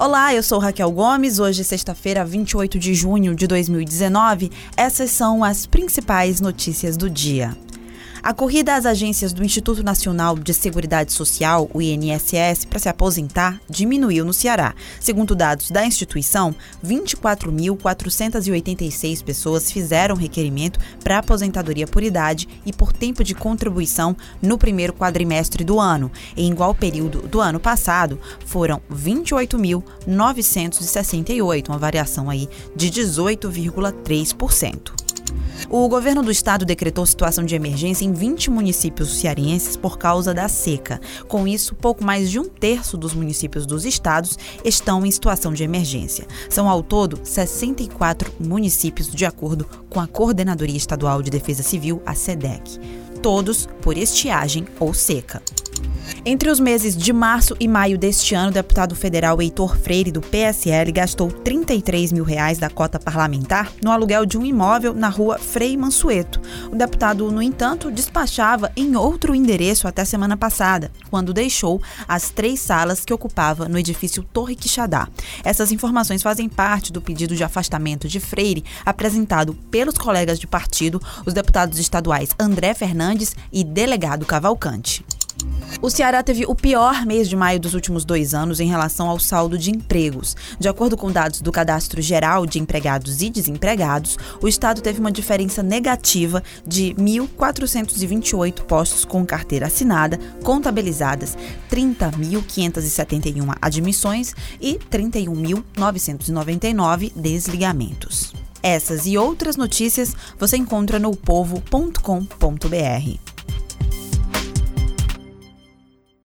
Olá, eu sou Raquel Gomes. Hoje, sexta-feira, 28 de junho de 2019. Essas são as principais notícias do dia. A corrida às agências do Instituto Nacional de Seguridade Social, o INSS, para se aposentar diminuiu no Ceará. Segundo dados da instituição, 24.486 pessoas fizeram requerimento para aposentadoria por idade e por tempo de contribuição no primeiro quadrimestre do ano. Em igual período do ano passado, foram 28.968, uma variação aí de 18,3%. O governo do estado decretou situação de emergência em 20 municípios cearenses por causa da seca. Com isso, pouco mais de um terço dos municípios dos estados estão em situação de emergência. São ao todo 64 municípios, de acordo com a Coordenadoria Estadual de Defesa Civil, a SEDEC. Todos por estiagem ou seca. Entre os meses de março e maio deste ano, o deputado federal Heitor Freire, do PSL, gastou 33 mil reais da cota parlamentar no aluguel de um imóvel na rua Frei Mansueto. O deputado, no entanto, despachava em outro endereço até semana passada, quando deixou as três salas que ocupava no edifício Torre Quixadá. Essas informações fazem parte do pedido de afastamento de Freire apresentado pelos colegas de partido, os deputados estaduais André Fernandes e delegado Cavalcante. O Ceará teve o pior mês de maio dos últimos dois anos em relação ao saldo de empregos. De acordo com dados do Cadastro Geral de Empregados e Desempregados, o Estado teve uma diferença negativa de 1.428 postos com carteira assinada, contabilizadas 30.571 admissões e 31.999 desligamentos. Essas e outras notícias você encontra no povo.com.br.